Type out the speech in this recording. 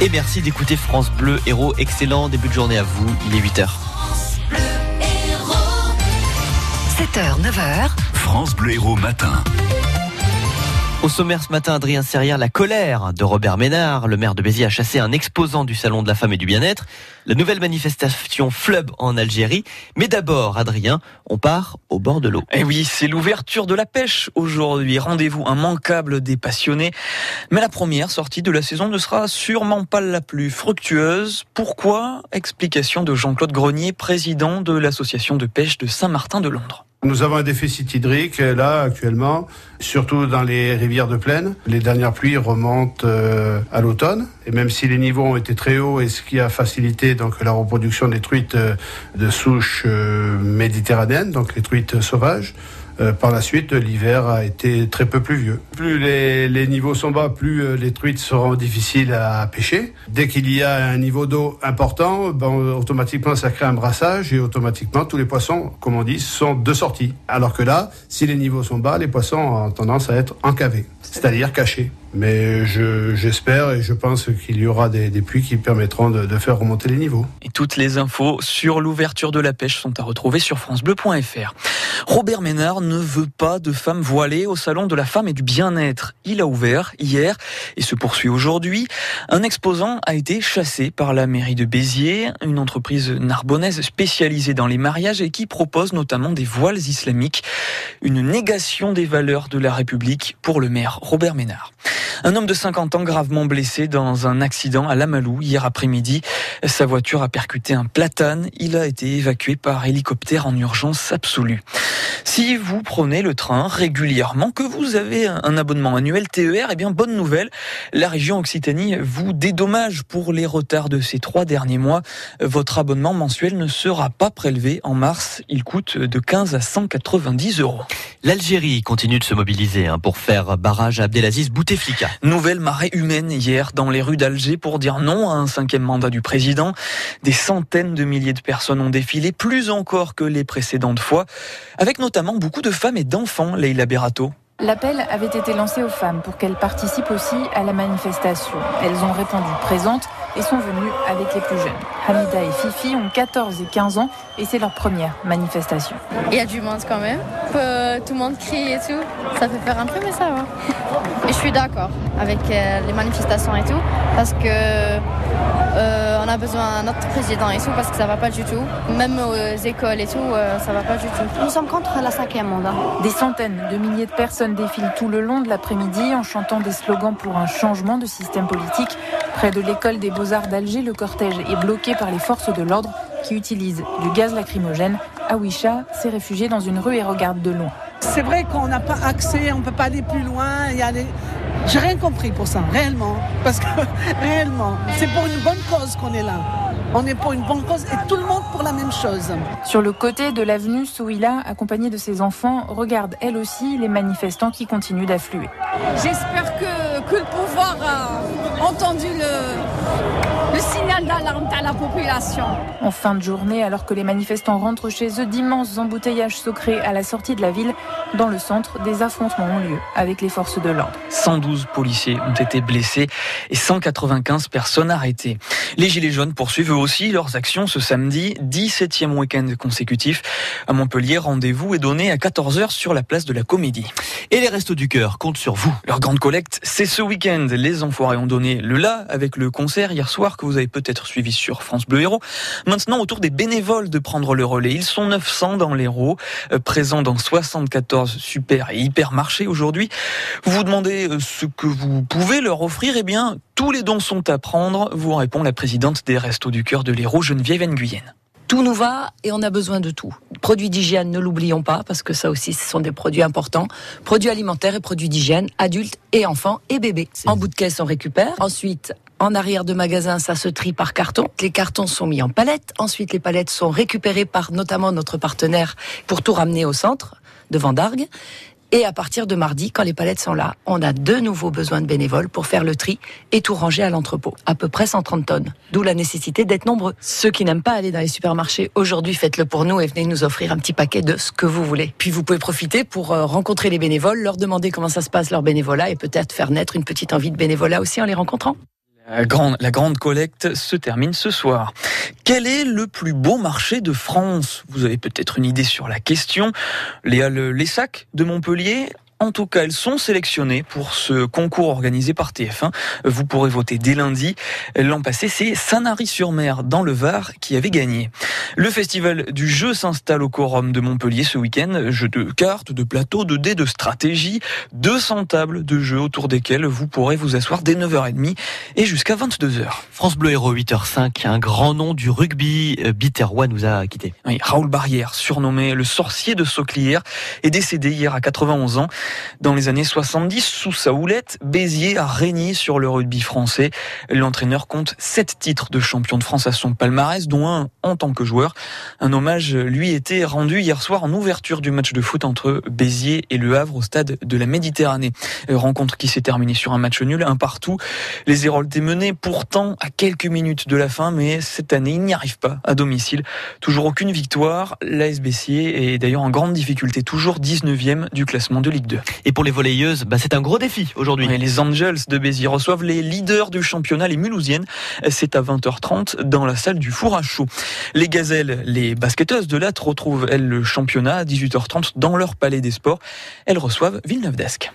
Et merci d'écouter France Bleu Héros. Excellent début de journée à vous. Il est 8h. 7h, 9h. France Bleu Héros matin. Au sommaire ce matin, Adrien Serrière, la colère de Robert Ménard. Le maire de Béziers a chassé un exposant du Salon de la Femme et du Bien-être. La nouvelle manifestation fleuve en Algérie. Mais d'abord, Adrien, on part au bord de l'eau. Eh oui, c'est l'ouverture de la pêche aujourd'hui. Rendez-vous immanquable des passionnés. Mais la première sortie de la saison ne sera sûrement pas la plus fructueuse. Pourquoi? Explication de Jean-Claude Grenier, président de l'association de pêche de Saint-Martin de Londres. Nous avons un déficit hydrique là actuellement, surtout dans les rivières de plaine. Les dernières pluies remontent euh, à l'automne et même si les niveaux ont été très hauts et ce qui a facilité donc la reproduction des truites euh, de souche euh, méditerranéenne, donc les truites sauvages, euh, par la suite, l'hiver a été très peu pluvieux. Plus les, les niveaux sont bas, plus euh, les truites seront difficiles à pêcher. Dès qu'il y a un niveau d'eau important, ben, automatiquement ça crée un brassage et automatiquement tous les poissons, comme on dit, sont de sortie. Alors que là, si les niveaux sont bas, les poissons ont tendance à être encavés, c'est-à-dire cachés. Mais je- j'espère et je pense qu'il y aura des, des pluies qui permettront de, de faire remonter les niveaux. Et toutes les infos sur l'ouverture de la pêche sont à retrouver sur francebleu.fr. Robert Ménard ne veut pas de femmes voilées au salon de la femme et du bien-être. Il a ouvert hier et se poursuit aujourd'hui. Un exposant a été chassé par la mairie de Béziers, une entreprise narbonnaise spécialisée dans les mariages et qui propose notamment des voiles islamiques, une négation des valeurs de la République pour le maire Robert Ménard. Un homme de 50 ans gravement blessé dans un accident à Lamalou hier après-midi. Sa voiture a percuté un platane. Il a été évacué par hélicoptère en urgence absolue. Si vous prenez le train régulièrement, que vous avez un abonnement annuel TER, eh bien bonne nouvelle, la région Occitanie vous dédommage pour les retards de ces trois derniers mois. Votre abonnement mensuel ne sera pas prélevé en mars. Il coûte de 15 à 190 euros. L'Algérie continue de se mobiliser hein, pour faire barrage à Abdelaziz Bouteflika. Nouvelle marée humaine hier dans les rues d'Alger pour dire non à un cinquième mandat du président. Des centaines de milliers de personnes ont défilé, plus encore que les précédentes fois, avec notamment beaucoup de femmes et d'enfants, Leila Berato. L'appel avait été lancé aux femmes pour qu'elles participent aussi à la manifestation. Elles ont répondu présentes et sont venues avec les plus jeunes. Hamida et Fifi ont 14 et 15 ans et c'est leur première manifestation. Il y a du monde quand même. Euh, tout le monde crie et tout. Ça fait peur un peu, mais ça va. Et je suis d'accord avec euh, les manifestations et tout, parce que euh, on a besoin d'un autre président et tout, parce que ça va pas du tout. Même aux écoles et tout, euh, ça va pas du tout. Nous sommes contre la cinquième mandat. Des centaines de milliers de personnes défilent tout le long de l'après-midi en chantant des slogans pour un changement de système politique. Près de l'école des beaux-arts d'Alger, le cortège est bloqué par les forces de l'ordre qui utilisent du gaz lacrymogène. Awisha s'est réfugié dans une rue et regarde de loin. C'est vrai qu'on n'a pas accès, on ne peut pas aller plus loin. Il y a des... J'ai rien compris pour ça, réellement. Parce que réellement, c'est pour une bonne cause qu'on est là. On est pour une bonne cause et tout le monde pour la même chose. Sur le côté de l'avenue, Souila, accompagnée de ses enfants, regarde elle aussi les manifestants qui continuent d'affluer. J'espère que, que le pouvoir a entendu le, le signal d'alarme à la population. En fin de journée, alors que les manifestants rentrent chez eux, d'immenses embouteillages se créent à la sortie de la ville. Dans le centre, des affrontements ont lieu avec les forces de l'ordre. 112 policiers ont été blessés et 195 personnes arrêtées. Les Gilets jaunes poursuivent eux aussi leurs actions ce samedi, 17e week-end consécutif. À Montpellier, rendez-vous est donné à 14h sur la place de la Comédie. Et les Restos du Cœur comptent sur vous. Leur grande collecte, c'est ce week-end. Les Enfoirés ont donné le la avec le concert hier soir que vous avez peut-être suivi sur France Bleu Héros. Maintenant, autour des bénévoles de prendre le relais. Ils sont 900 dans l'Hérault, euh, présents dans 74 super et hypermarchés aujourd'hui. Vous vous demandez euh, ce que vous pouvez leur offrir Eh bien, tous les dons sont à prendre, vous répond la présidente des Restos du Cœur de l'Hérault, Geneviève Nguyen. Tout nous va et on a besoin de tout. Produits d'hygiène, ne l'oublions pas, parce que ça aussi, ce sont des produits importants. Produits alimentaires et produits d'hygiène, adultes et enfants et bébés. En bout de caisse, on récupère. Ensuite, en arrière de magasin, ça se trie par carton. Les cartons sont mis en palettes. Ensuite, les palettes sont récupérées par notamment notre partenaire pour tout ramener au centre de Vendargue. Et à partir de mardi, quand les palettes sont là, on a de nouveaux besoins de bénévoles pour faire le tri et tout ranger à l'entrepôt. À peu près 130 tonnes. D'où la nécessité d'être nombreux. Ceux qui n'aiment pas aller dans les supermarchés, aujourd'hui, faites-le pour nous et venez nous offrir un petit paquet de ce que vous voulez. Puis vous pouvez profiter pour euh, rencontrer les bénévoles, leur demander comment ça se passe leur bénévolat et peut-être faire naître une petite envie de bénévolat aussi en les rencontrant. La grande, collecte se termine ce soir. Quel est le plus beau marché de France? Vous avez peut-être une idée sur la question. Les sacs de Montpellier en tout cas, elles sont sélectionnées pour ce concours organisé par TF1. Vous pourrez voter dès lundi. L'an passé, c'est Sanary-sur-Mer, dans le Var, qui avait gagné. Le festival du jeu s'installe au Quorum de Montpellier ce week-end. Jeux de cartes, de plateaux, de dés, de stratégie. 200 tables de jeux autour desquelles vous pourrez vous asseoir dès 9h30 et jusqu'à 22h. France Bleu Héros 8h05, un grand nom du rugby, euh, Biterrois nous a quitté. Oui, Raoul Barrière, surnommé le sorcier de Sauclière, est décédé hier à 91 ans. Dans les années 70, sous sa houlette, Béziers a régné sur le rugby français. L'entraîneur compte sept titres de champion de France à son palmarès, dont un en tant que joueur. Un hommage lui était rendu hier soir en ouverture du match de foot entre Béziers et Le Havre au stade de la Méditerranée. Rencontre qui s'est terminée sur un match nul, un partout. Les Héroltais menaient pourtant à quelques minutes de la fin, mais cette année, ils n'y arrivent pas à domicile. Toujours aucune victoire. L'AS Béziers est d'ailleurs en grande difficulté, toujours 19e du classement de Ligue 2. Et pour les volleyeuses, bah, c'est un gros défi aujourd'hui. les Angels de Béziers reçoivent les leaders du championnat, les Mulhousiennes. C'est à 20h30 dans la salle du Four à Chaud. Les Gazelles, les basketteuses de Latte retrouvent, elles, le championnat à 18h30 dans leur palais des sports. Elles reçoivent Villeneuve d'Ascq.